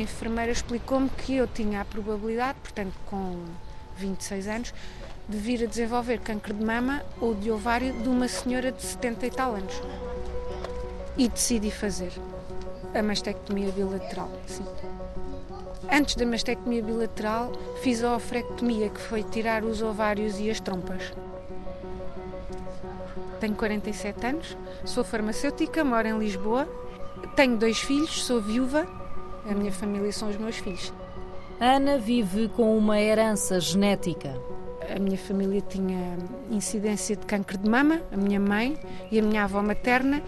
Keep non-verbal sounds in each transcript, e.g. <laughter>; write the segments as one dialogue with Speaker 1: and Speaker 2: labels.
Speaker 1: A enfermeira explicou-me que eu tinha a probabilidade, portanto, com 26 anos, de vir a desenvolver câncer de mama ou de ovário de uma senhora de 70 e tal anos. E decidi fazer a mastectomia bilateral, sim. Antes da mastectomia bilateral, fiz a ofrectomia, que foi tirar os ovários e as trompas. Tenho 47 anos, sou farmacêutica, moro em Lisboa, tenho dois filhos, sou viúva, a minha família são os meus filhos.
Speaker 2: Ana vive com uma herança genética.
Speaker 1: A minha família tinha incidência de câncer de mama, a minha mãe e a minha avó materna.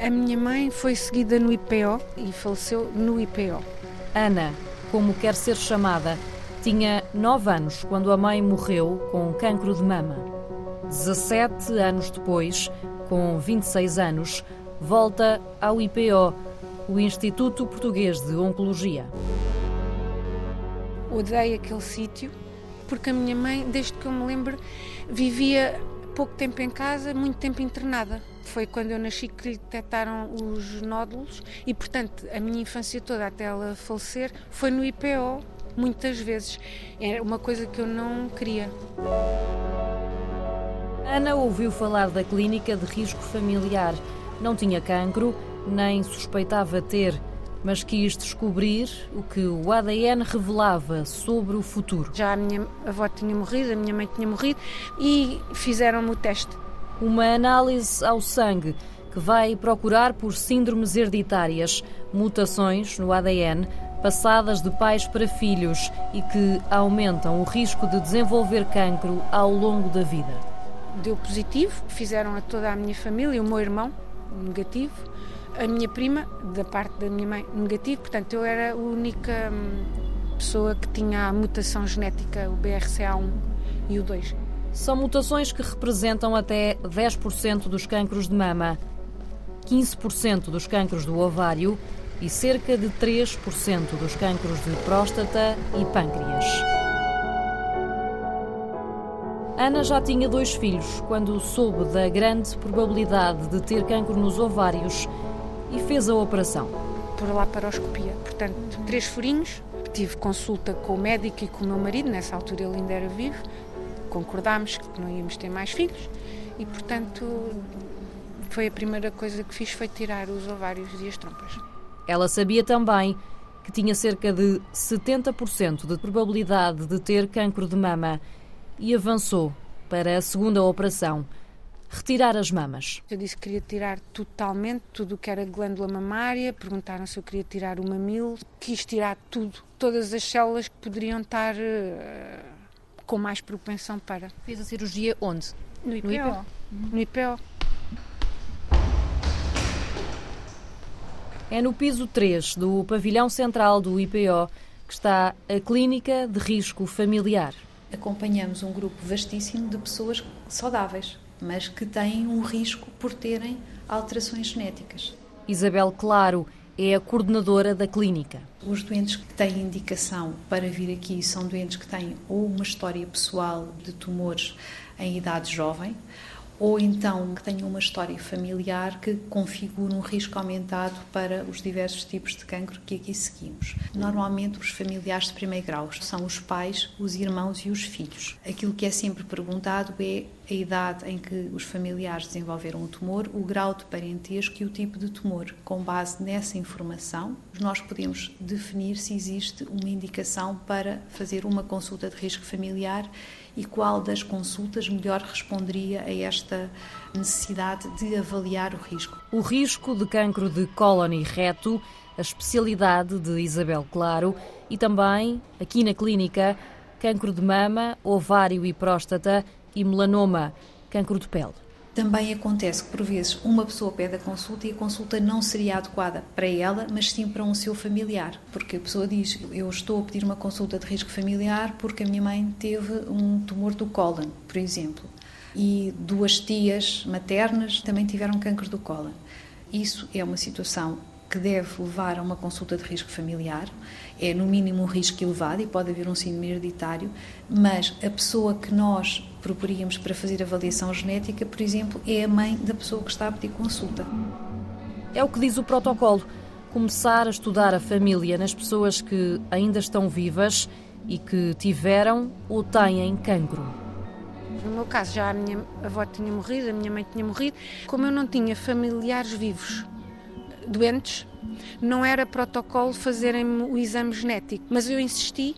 Speaker 1: A minha mãe foi seguida no IPO e faleceu no IPO.
Speaker 2: Ana como quer ser chamada, tinha 9 anos quando a mãe morreu com cancro de mama. 17 anos depois, com 26 anos, volta ao IPO, o Instituto Português de Oncologia.
Speaker 1: Odeio aquele sítio porque a minha mãe, desde que eu me lembro, vivia pouco tempo em casa, muito tempo internada. Foi quando eu nasci que lhe detectaram os nódulos e, portanto, a minha infância toda até ela falecer foi no IPO, muitas vezes. Era uma coisa que eu não queria.
Speaker 2: Ana ouviu falar da clínica de risco familiar. Não tinha cancro, nem suspeitava ter mas quis descobrir o que o ADN revelava sobre o futuro.
Speaker 1: Já a minha avó tinha morrido, a minha mãe tinha morrido e fizeram-me o teste.
Speaker 2: Uma análise ao sangue que vai procurar por síndromes hereditárias, mutações no ADN passadas de pais para filhos e que aumentam o risco de desenvolver cancro ao longo da vida.
Speaker 1: Deu positivo, fizeram a toda a minha família, o meu irmão negativo a minha prima, da parte da minha mãe, negativo, portanto eu era a única hum, pessoa que tinha a mutação genética, o BRCA1 e o 2.
Speaker 2: São mutações que representam até 10% dos cancros de mama, 15% dos cancros do ovário e cerca de 3% dos cancros de próstata e pâncreas. Ana já tinha dois filhos quando soube da grande probabilidade de ter cancro nos ovários e fez a operação.
Speaker 1: Por laparoscopia, portanto, três furinhos. Tive consulta com o médico e com o meu marido, nessa altura ele ainda era vivo. Concordámos que não íamos ter mais filhos e, portanto, foi a primeira coisa que fiz foi tirar os ovários e as trompas.
Speaker 2: Ela sabia também que tinha cerca de 70% de probabilidade de ter cancro de mama e avançou para a segunda operação retirar as mamas.
Speaker 1: Eu disse que queria tirar totalmente tudo o que era glândula mamária, perguntaram se eu queria tirar o mamilo, quis tirar tudo, todas as células que poderiam estar uh, com mais propensão para.
Speaker 2: Fez a cirurgia onde?
Speaker 1: No IPO. No IPO. Uhum. No IPO.
Speaker 2: É no piso 3 do pavilhão central do IPO que está a Clínica de Risco Familiar.
Speaker 3: Acompanhamos um grupo vastíssimo de pessoas saudáveis, mas que têm um risco por terem alterações genéticas.
Speaker 2: Isabel Claro é a coordenadora da clínica.
Speaker 3: Os doentes que têm indicação para vir aqui são doentes que têm ou uma história pessoal de tumores em idade jovem, ou então que tenham uma história familiar que configure um risco aumentado para os diversos tipos de cancro que aqui seguimos. Normalmente, os familiares de primeiro grau são os pais, os irmãos e os filhos. Aquilo que é sempre perguntado é a idade em que os familiares desenvolveram o tumor, o grau de parentesco e o tipo de tumor. Com base nessa informação, nós podemos definir se existe uma indicação para fazer uma consulta de risco familiar e qual das consultas melhor responderia a esta necessidade de avaliar o risco.
Speaker 2: O risco de cancro de cólon e reto, a especialidade de Isabel Claro, e também, aqui na clínica, cancro de mama, ovário e próstata e melanoma, cancro de pele.
Speaker 3: Também acontece que, por vezes, uma pessoa pede a consulta e a consulta não seria adequada para ela, mas sim para um seu familiar. Porque a pessoa diz: Eu estou a pedir uma consulta de risco familiar porque a minha mãe teve um tumor do cólon, por exemplo. E duas tias maternas também tiveram câncer do cólon. Isso é uma situação que deve levar a uma consulta de risco familiar. É, no mínimo, um risco elevado e pode haver um síndrome hereditário, mas a pessoa que nós proporíamos para fazer avaliação genética, por exemplo, é a mãe da pessoa que está a pedir consulta.
Speaker 2: É o que diz o protocolo. começar a estudar a família nas pessoas que ainda estão vivas e que tiveram ou têm cancro.
Speaker 1: No meu caso, já a minha avó tinha morrido, a minha mãe tinha morrido. Como eu não tinha familiares vivos doentes, não era protocolo fazerem-me o exame genético. Mas eu insisti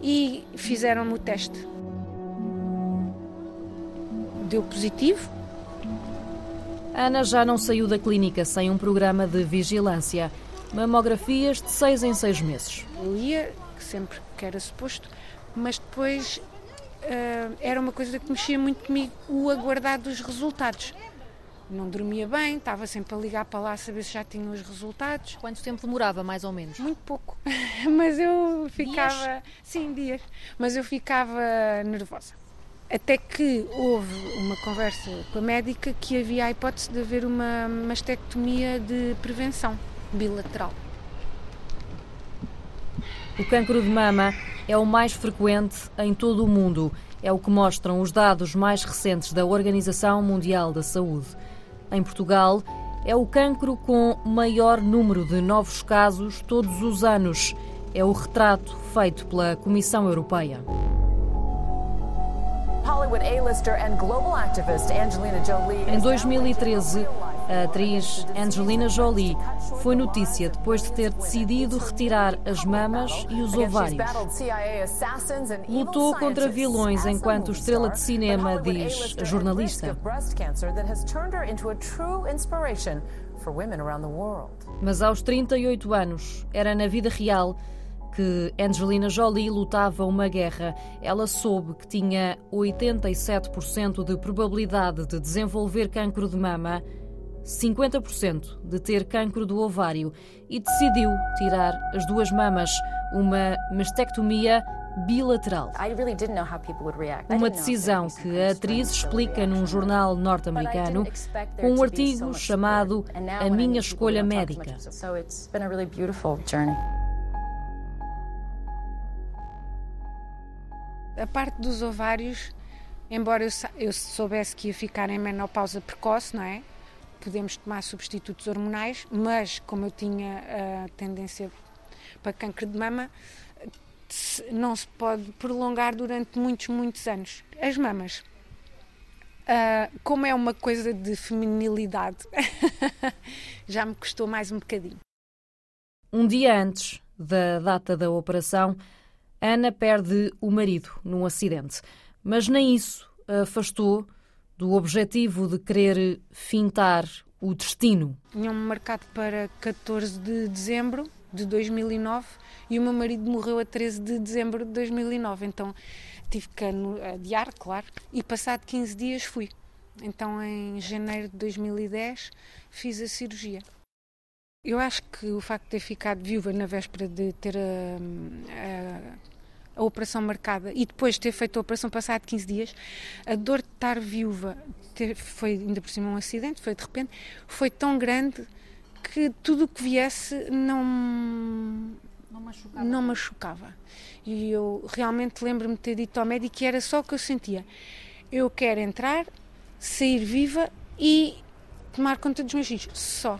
Speaker 1: e fizeram-me o teste. Deu positivo.
Speaker 2: Ana já não saiu da clínica sem um programa de vigilância. Mamografias de seis em seis meses.
Speaker 1: Eu ia, sempre que era suposto, mas depois uh, era uma coisa que mexia muito comigo, o aguardar dos resultados. Não dormia bem, estava sempre a ligar para lá a saber se já tinham os resultados.
Speaker 2: Quanto tempo demorava, mais ou menos?
Speaker 1: Muito pouco, <laughs> mas eu ficava. Dias? Sim, dias. Mas eu ficava nervosa. Até que houve uma conversa com a médica que havia a hipótese de haver uma mastectomia de prevenção bilateral.
Speaker 2: O cancro de mama é o mais frequente em todo o mundo. É o que mostram os dados mais recentes da Organização Mundial da Saúde. Em Portugal, é o cancro com maior número de novos casos todos os anos. É o retrato feito pela Comissão Europeia. Em 2013, a atriz Angelina Jolie foi notícia depois de ter decidido retirar as mamas e os ovários. Lutou contra vilões enquanto estrela de cinema, diz a jornalista. Mas aos 38 anos, era na vida real que Angelina Jolie lutava uma guerra. Ela soube que tinha 87% de probabilidade de desenvolver cancro de mama 50% de ter cancro do ovário e decidiu tirar as duas mamas, uma mastectomia bilateral. Uma decisão que a atriz explica num jornal norte-americano com um artigo chamado A Minha Escolha Médica.
Speaker 1: A parte dos ovários, embora eu soubesse que ia ficar em menopausa precoce, não é? podemos tomar substitutos hormonais, mas como eu tinha a tendência para câncer de mama, não se pode prolongar durante muitos, muitos anos. As mamas, uh, como é uma coisa de feminilidade, <laughs> já me custou mais um bocadinho.
Speaker 2: Um dia antes da data da operação, Ana perde o marido num acidente, mas nem isso a afastou do objetivo de querer fintar o destino.
Speaker 1: Tinham-me marcado para 14 de dezembro de 2009 e o meu marido morreu a 13 de dezembro de 2009, então tive que adiar, claro, e passado 15 dias fui. Então em janeiro de 2010 fiz a cirurgia. Eu acho que o facto de ter ficado viúva na véspera de ter a, a a operação marcada e depois ter feito a operação passado 15 dias, a dor de estar viúva, ter, foi ainda por cima um acidente, foi de repente, foi tão grande que tudo o que viesse não não machucava. não machucava. E eu realmente lembro-me de ter dito ao médico que era só o que eu sentia. Eu quero entrar, sair viva e tomar conta dos meus filhos, só.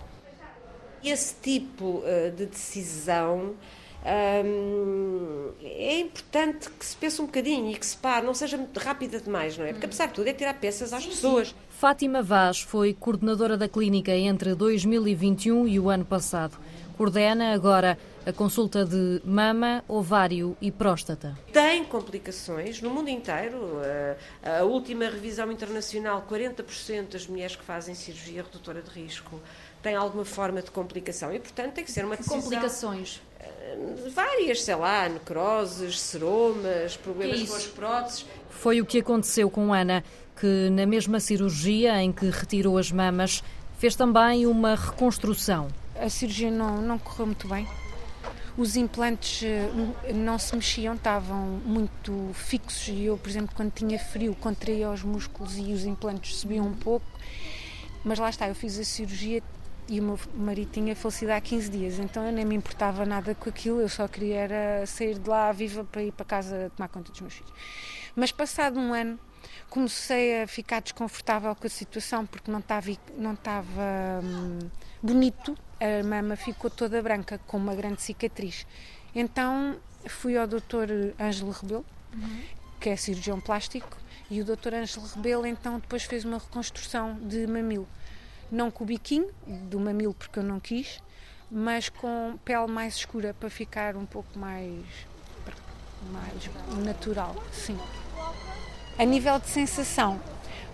Speaker 4: Esse tipo uh, de decisão é importante que se pense um bocadinho e que se pare, não seja muito rápida demais, não é? Porque apesar de tudo é tirar peças às pessoas.
Speaker 2: Fátima Vaz foi coordenadora da clínica entre 2021 e o ano passado. Coordena agora a consulta de mama, ovário e próstata.
Speaker 4: Tem complicações no mundo inteiro. A última revisão internacional, 40% das mulheres que fazem cirurgia redutora de risco têm alguma forma de complicação e, portanto, tem que ser uma decisão...
Speaker 2: Complicações?
Speaker 4: várias, sei lá, necroses, seromas, problemas com as próteses.
Speaker 2: Foi o que aconteceu com Ana, que na mesma cirurgia em que retirou as mamas, fez também uma reconstrução.
Speaker 1: A cirurgia não, não correu muito bem. Os implantes eh, não se mexiam, estavam muito fixos e eu, por exemplo, quando tinha frio, contraía os músculos e os implantes subiam um pouco. Mas lá está, eu fiz a cirurgia, e o meu marido tinha falecido há 15 dias, então eu nem me importava nada com aquilo, eu só queria era sair de lá viva para ir para casa tomar conta dos meus filhos. Mas passado um ano, comecei a ficar desconfortável com a situação porque não estava não estava hum, bonito. A mama ficou toda branca com uma grande cicatriz. Então fui ao Dr. Ângelo Rebelo, uhum. que é cirurgião plástico, e o Dr. Ângelo Rebelo então depois fez uma reconstrução de mamilo. Não com o biquinho do mamilo porque eu não quis, mas com pele mais escura para ficar um pouco mais mais natural, sim. A nível de sensação,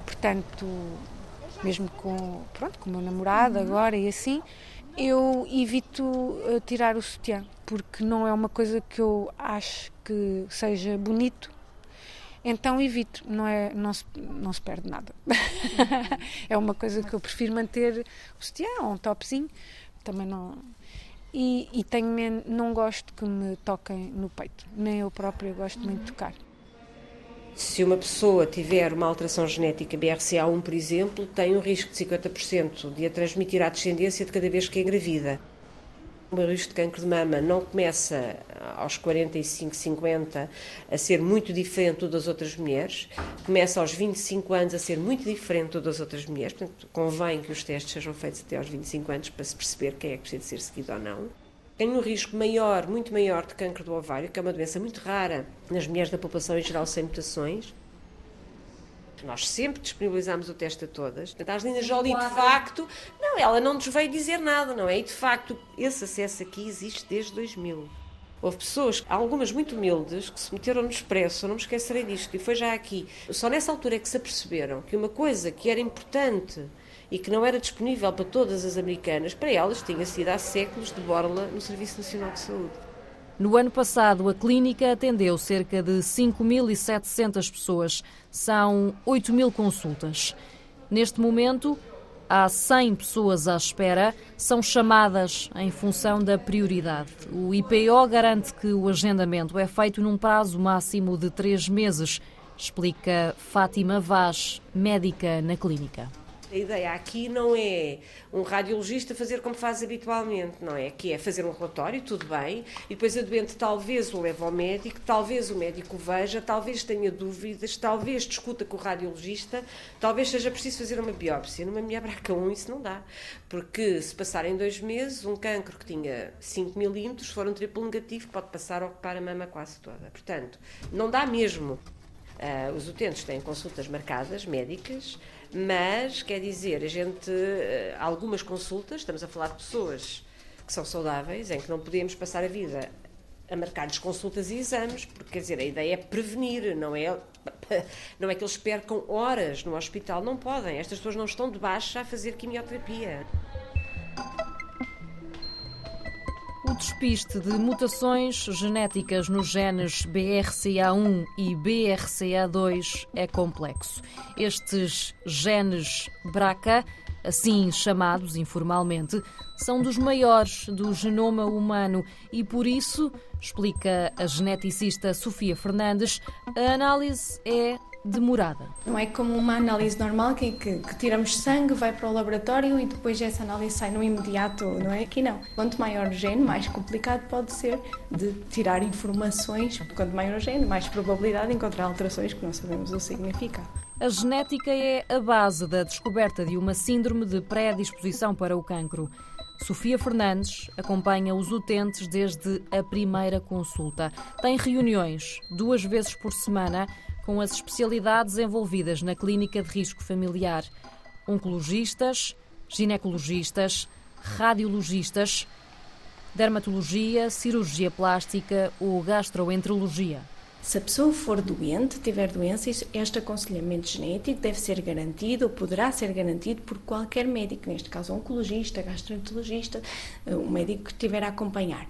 Speaker 1: portanto, mesmo com, pronto, com o meu namorado uhum. agora e assim, eu evito uh, tirar o sutiã, porque não é uma coisa que eu acho que seja bonito. Então evito, não, é, não, se, não se perde nada. <laughs> é uma coisa que eu prefiro manter o sutiã ou um topzinho. Também não, e, e tenho não gosto que me toquem no peito, nem eu própria gosto muito de tocar.
Speaker 4: Se uma pessoa tiver uma alteração genética BRCA1, por exemplo, tem um risco de 50% de a transmitir à descendência de cada vez que engravida. O risco de cancro de mama não começa aos 45, 50 a ser muito diferente das outras mulheres, começa aos 25 anos a ser muito diferente das outras mulheres, portanto, convém que os testes sejam feitos até aos 25 anos para se perceber quem é que precisa de ser seguido ou não. Tem um risco maior, muito maior, de cancro do ovário, que é uma doença muito rara nas mulheres da população em geral sem mutações nós sempre disponibilizamos o teste a todas. A Angelina Jolie, de facto, não, ela não nos veio dizer nada, não é? E de facto, esse acesso aqui existe desde 2000. Houve pessoas, algumas muito humildes, que se meteram no expresso, não me esquecerei disto, e foi já aqui. Só nessa altura é que se aperceberam que uma coisa que era importante e que não era disponível para todas as americanas, para elas tinha sido há séculos de borla no Serviço Nacional de Saúde.
Speaker 2: No ano passado, a clínica atendeu cerca de 5.700 pessoas. São 8 mil consultas. Neste momento, há 100 pessoas à espera, são chamadas em função da prioridade. O IPO garante que o agendamento é feito num prazo máximo de três meses, explica Fátima Vaz, médica na clínica.
Speaker 4: A ideia aqui não é um radiologista fazer como faz habitualmente, não é? Que é fazer um relatório, tudo bem, e depois a doente talvez o leve ao médico, talvez o médico veja, talvez tenha dúvidas, talvez discuta com o radiologista, talvez seja preciso fazer uma biópsia. Numa mulher braca 1 isso não dá, porque se passarem dois meses, um cancro que tinha 5 milímetros, for um triplo negativo, pode passar a ocupar a mama quase toda. Portanto, não dá mesmo. Uh, os utentes têm consultas marcadas, médicas, mas quer dizer, a gente, uh, algumas consultas, estamos a falar de pessoas que são saudáveis, em que não podemos passar a vida a marcar-lhes consultas e exames, porque quer dizer, a ideia é prevenir, não é, <laughs> não é que eles percam horas no hospital, não podem, estas pessoas não estão de baixa a fazer quimioterapia.
Speaker 2: Despiste de mutações genéticas nos genes BRCA1 e BRCA2 é complexo. Estes genes BRCA, assim chamados informalmente, são dos maiores do genoma humano e por isso, explica a geneticista Sofia Fernandes, a análise é demorada.
Speaker 5: Não é como uma análise normal que, que, que, tiramos sangue, vai para o laboratório e depois essa análise sai no imediato, não é? Aqui não. Quanto maior o gene, mais complicado pode ser de tirar informações. Quanto maior o gene, mais probabilidade de encontrar alterações que não sabemos o significado.
Speaker 2: A genética é a base da descoberta de uma síndrome de predisposição para o cancro. Sofia Fernandes acompanha os utentes desde a primeira consulta. Tem reuniões duas vezes por semana com as especialidades envolvidas na clínica de risco familiar: oncologistas, ginecologistas, radiologistas, dermatologia, cirurgia plástica ou gastroenterologia.
Speaker 5: Se a pessoa for doente, tiver doenças, este aconselhamento genético deve ser garantido ou poderá ser garantido por qualquer médico, neste caso oncologista, gastroenterologista, eh, um médico que estiver a acompanhar.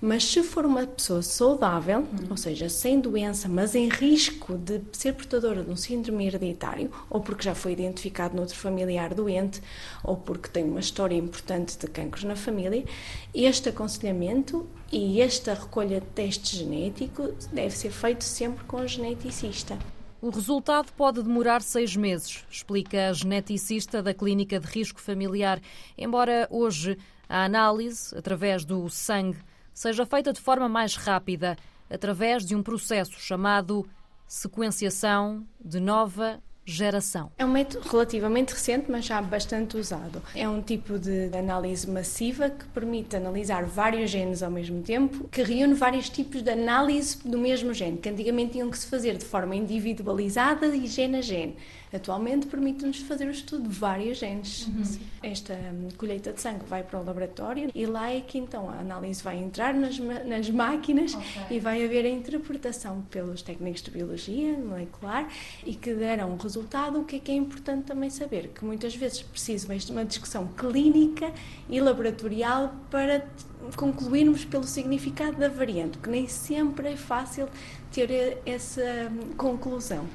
Speaker 5: Mas se for uma pessoa saudável, uhum. ou seja, sem doença, mas em risco de ser portadora de um síndrome hereditário, ou porque já foi identificado noutro familiar doente, ou porque tem uma história importante de cancros na família, este aconselhamento e esta recolha de teste genético deve ser feito sempre com o geneticista.
Speaker 2: O resultado pode demorar seis meses, explica a geneticista da Clínica de Risco Familiar, embora hoje a análise, através do sangue, seja feita de forma mais rápida, através de um processo chamado sequenciação de nova geração.
Speaker 5: É um método relativamente recente, mas já bastante usado. É um tipo de análise massiva que permite analisar vários genes ao mesmo tempo, que reúne vários tipos de análise do mesmo gene, que antigamente tinham que se fazer de forma individualizada e gene a gene. Atualmente permite-nos fazer o estudo de vários genes. Uhum. Esta hum, colheita de sangue vai para o laboratório e lá é que então a análise vai entrar nas, nas máquinas okay. e vai haver a interpretação pelos técnicos de biologia molecular e que darão um resultado. O que é que é importante também saber? Que muitas vezes precisa de uma discussão clínica e laboratorial para concluirmos pelo significado da variante, que nem sempre é fácil ter essa hum, conclusão.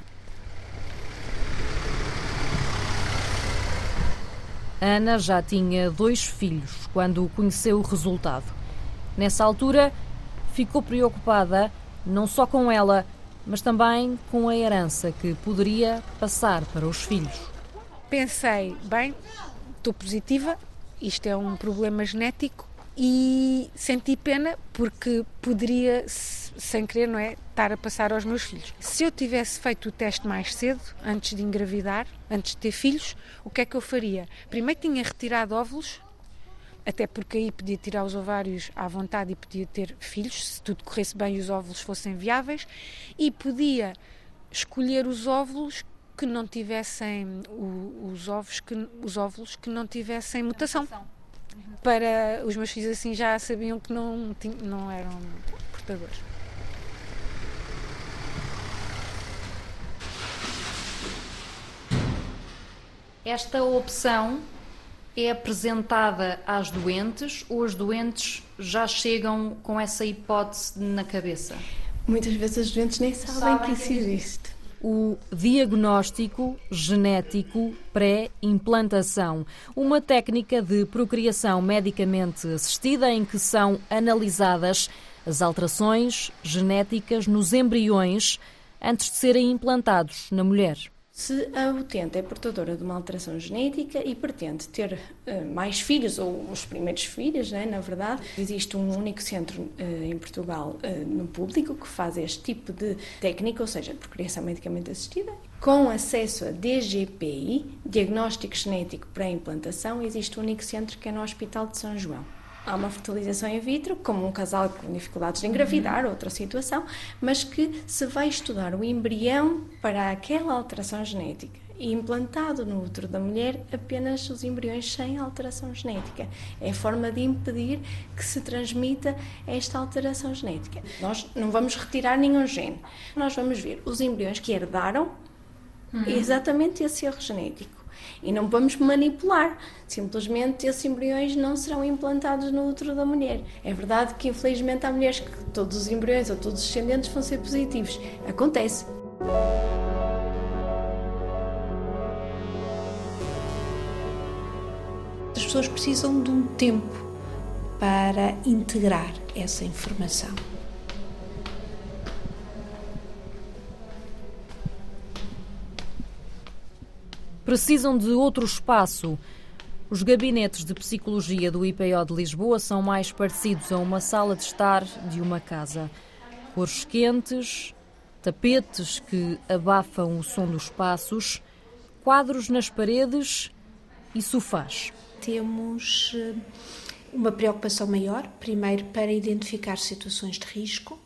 Speaker 2: Ana já tinha dois filhos quando conheceu o resultado. Nessa altura, ficou preocupada não só com ela, mas também com a herança que poderia passar para os filhos.
Speaker 1: Pensei, bem, estou positiva, isto é um problema genético e senti pena porque poderia sem querer, não é? Estar a passar aos meus filhos. Se eu tivesse feito o teste mais cedo, antes de engravidar, antes de ter filhos, o que é que eu faria? Primeiro tinha retirado óvulos, até porque aí podia tirar os ovários à vontade e podia ter filhos, se tudo corresse bem e os óvulos fossem viáveis, e podia escolher os óvulos que não tivessem os ovos que os óvulos que não tivessem mutação. Para os meus filhos assim já sabiam que não, não eram portadores.
Speaker 2: Esta opção é apresentada às doentes ou as doentes já chegam com essa hipótese na cabeça?
Speaker 5: Muitas vezes as doentes nem sabem, sabem que isso existe.
Speaker 2: O diagnóstico genético pré-implantação, uma técnica de procriação medicamente assistida em que são analisadas as alterações genéticas nos embriões antes de serem implantados na mulher.
Speaker 5: Se a utente é portadora de uma alteração genética e pretende ter uh, mais filhos, ou os primeiros filhos, né, na verdade, existe um único centro uh, em Portugal uh, no público que faz este tipo de técnica, ou seja, procriação medicamente assistida, com acesso a DGPI, Diagnóstico Genético Pré-Implantação, existe um único centro que é no Hospital de São João há uma fertilização in vitro, como um casal com dificuldades de engravidar, outra situação, mas que se vai estudar o embrião para aquela alteração genética e implantado no útero da mulher apenas os embriões sem alteração genética. É a forma de impedir que se transmita esta alteração genética. Nós não vamos retirar nenhum gene, nós vamos ver os embriões que herdaram uhum. exatamente esse erro genético e não vamos manipular. Simplesmente esses embriões não serão implantados no útero da mulher. É verdade que, infelizmente, há mulheres que todos os embriões ou todos os descendentes vão ser positivos. Acontece.
Speaker 6: As pessoas precisam de um tempo para integrar essa informação.
Speaker 2: Precisam de outro espaço. Os gabinetes de psicologia do IPO de Lisboa são mais parecidos a uma sala de estar de uma casa. Cores quentes, tapetes que abafam o som dos passos, quadros nas paredes e sofás.
Speaker 6: Temos eh, uma preocupação maior, primeiro para identificar situações de risco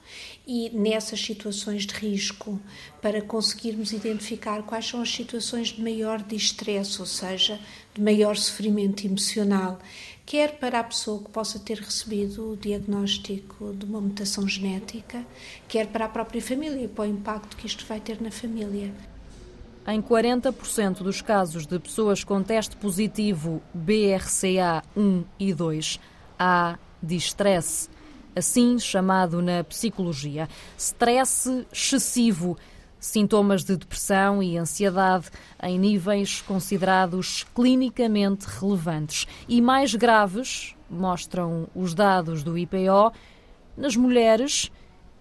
Speaker 6: e nessas situações de risco para conseguirmos identificar quais são as situações de maior distress, ou seja, de maior sofrimento emocional, quer para a pessoa que possa ter recebido o diagnóstico de uma mutação genética, quer para a própria família e para o impacto que isto vai ter na família.
Speaker 2: Em 40% dos casos de pessoas com teste positivo BRCA1 e 2, há distress assim chamado na psicologia. Stress excessivo, sintomas de depressão e ansiedade em níveis considerados clinicamente relevantes e mais graves, mostram os dados do IPO, nas mulheres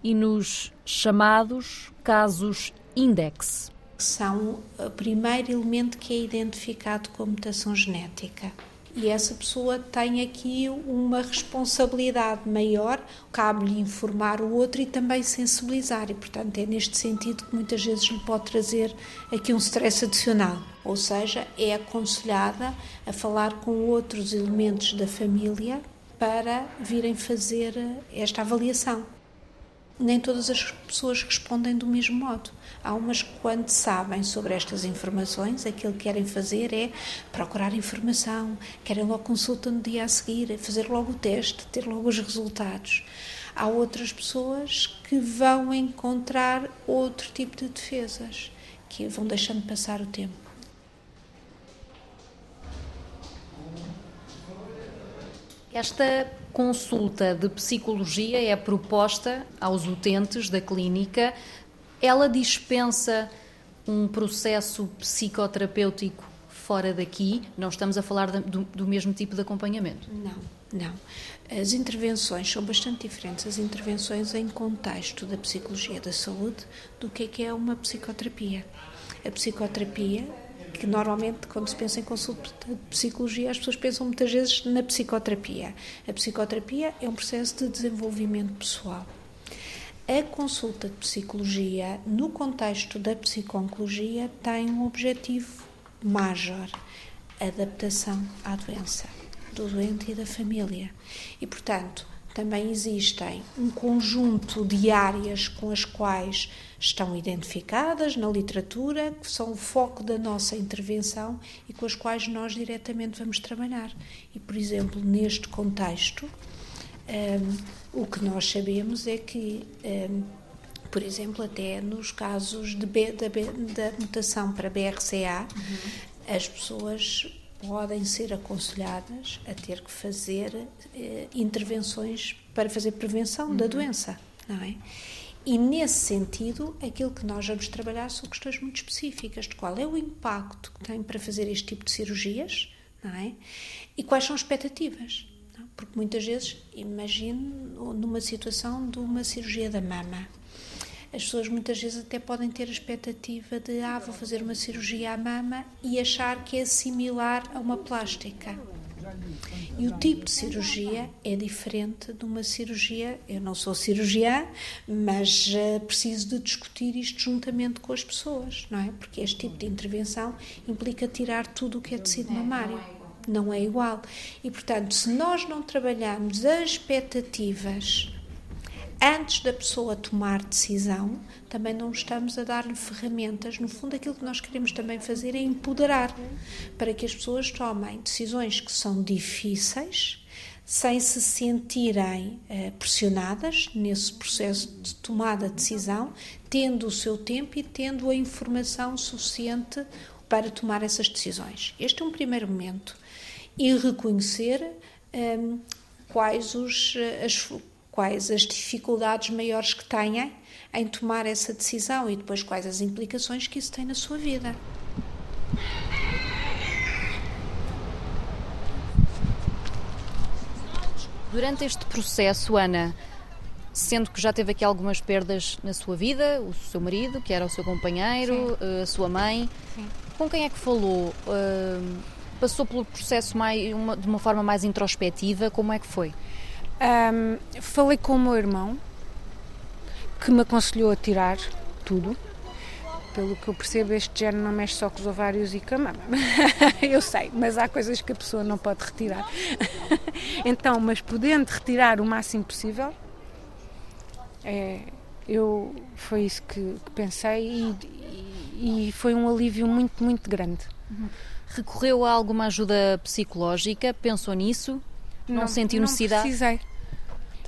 Speaker 2: e nos chamados casos index.
Speaker 6: São o primeiro elemento que é identificado como mutação genética e essa pessoa tem aqui uma responsabilidade maior, cabe-lhe informar o outro e também sensibilizar, e portanto é neste sentido que muitas vezes lhe pode trazer aqui um stress adicional, ou seja, é aconselhada a falar com outros elementos da família para virem fazer esta avaliação nem todas as pessoas respondem do mesmo modo. Há umas que, quando sabem sobre estas informações, aquilo que querem fazer é procurar informação, querem logo consulta no dia a seguir, fazer logo o teste, ter logo os resultados. Há outras pessoas que vão encontrar outro tipo de defesas, que vão deixando passar o tempo.
Speaker 2: Esta consulta de psicologia é proposta aos utentes da clínica. Ela dispensa um processo psicoterapêutico fora daqui? Não estamos a falar do, do, mesmo tipo de acompanhamento?
Speaker 6: Não, não. As intervenções são bastante diferentes, as intervenções em contexto da psicologia da saúde, do que é, que é uma psicoterapia. A psicoterapia que normalmente, quando se pensa em consulta de psicologia, as pessoas pensam muitas vezes na psicoterapia. A psicoterapia é um processo de desenvolvimento pessoal. A consulta de psicologia, no contexto da psiconcologia, tem um objetivo major: adaptação à doença do doente e da família. E, portanto, também existem um conjunto de áreas com as quais estão identificadas na literatura, que são o foco da nossa intervenção e com as quais nós diretamente vamos trabalhar. E, por exemplo, neste contexto, um, o que nós sabemos é que, um, por exemplo, até nos casos de B, da, da, mutação para BRCA, uhum. as pessoas podem ser aconselhadas a ter que fazer eh, intervenções para fazer prevenção uhum. da doença, não é? E nesse sentido, aquilo que nós vamos trabalhar são questões muito específicas de qual é o impacto que tem para fazer este tipo de cirurgias, não é? E quais são as expectativas. É? Porque muitas vezes, imagine numa situação de uma cirurgia da mama as pessoas muitas vezes até podem ter a expectativa de ah, vou fazer uma cirurgia à mama e achar que é similar a uma plástica. E o tipo de cirurgia é diferente de uma cirurgia. Eu não sou cirurgiã, mas uh, preciso de discutir isto juntamente com as pessoas, não é? Porque este tipo de intervenção implica tirar tudo o que é tecido mamário. Não é igual. E, portanto, se nós não trabalharmos as expectativas antes da pessoa tomar decisão, também não estamos a dar-lhe ferramentas. No fundo, aquilo que nós queremos também fazer é empoderar para que as pessoas tomem decisões que são difíceis, sem se sentirem eh, pressionadas nesse processo de tomada de decisão, tendo o seu tempo e tendo a informação suficiente para tomar essas decisões. Este é um primeiro momento. E reconhecer eh, quais os, eh, as quais as dificuldades maiores que têm em tomar essa decisão e depois quais as implicações que isso tem na sua vida.
Speaker 2: Durante este processo, Ana, sendo que já teve aqui algumas perdas na sua vida, o seu marido, que era o seu companheiro, Sim. Eh, a sua mãe, Sim. com quem é que falou? Uh, passou pelo processo mais, uma, de uma forma mais introspectiva? Como é que foi?
Speaker 1: Um, falei com o meu irmão, que me aconselhou a tirar tudo. Pelo que eu percebo, este género não mexe só com os ovários e com a mama. <laughs> eu sei, mas há coisas que a pessoa não pode retirar. <laughs> então, mas podendo retirar o máximo possível, é, eu foi isso que, que pensei e, e, e, foi um alívio muito, muito grande.
Speaker 2: Uhum. Recorreu a alguma ajuda psicológica? Pensou nisso? Não, não sentiu necessidade?
Speaker 1: Não precisei.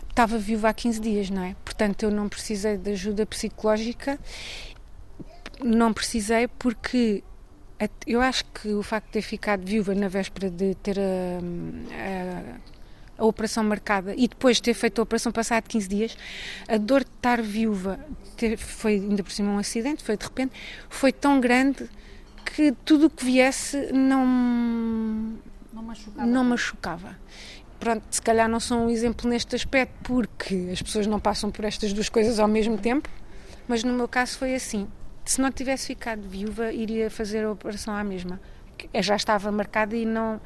Speaker 1: Estava viúva há 15 dias, não é? Portanto, eu não precisei de ajuda psicológica. Não precisei porque eu acho que o facto de ter ficado viúva na véspera de ter a, a, a, operação marcada e depois ter feito a operação passado 15 dias, a dor de estar viúva, ter, foi ainda por cima um acidente, foi de repente, foi tão grande que tudo o que viesse não,
Speaker 2: não machucava.
Speaker 1: Não machucava pronto, se calhar não sou um exemplo neste aspecto porque as pessoas não passam por estas duas coisas ao mesmo tempo, mas no meu caso foi assim. Se não tivesse ficado viúva, iria fazer a operação à mesma, já estava marcada e não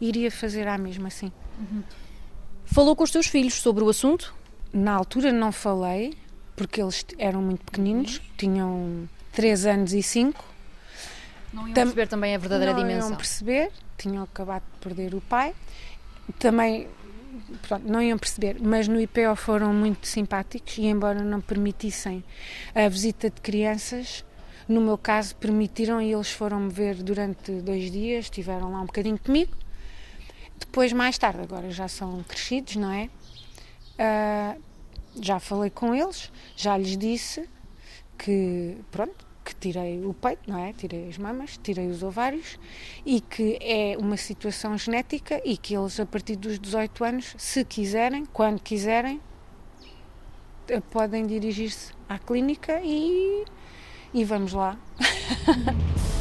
Speaker 1: iria fazer a mesma assim.
Speaker 2: Uhum. Falou com os teus filhos sobre o assunto?
Speaker 1: Na altura não falei, porque eles eram muito pequeninos, tinham 3 anos e 5.
Speaker 2: Não iam Tam perceber também a verdadeira
Speaker 1: não
Speaker 2: dimensão.
Speaker 1: Não iam perceber, tinham acabado de perder o pai. Também pronto, não iam perceber, mas no IPO foram muito simpáticos e, embora não permitissem a visita de crianças, no meu caso permitiram e eles foram-me ver durante dois dias, estiveram lá um bocadinho comigo. Depois, mais tarde, agora já são crescidos, não é? Uh, já falei com eles, já lhes disse que, pronto, que tirei o peito, não é? Tirei as mamas, tirei os ovários e que é uma situação genética e que eles, a partir dos 18 anos, se quiserem, quando quiserem, eh, podem dirigir-se à clínica e, e vamos lá. <laughs>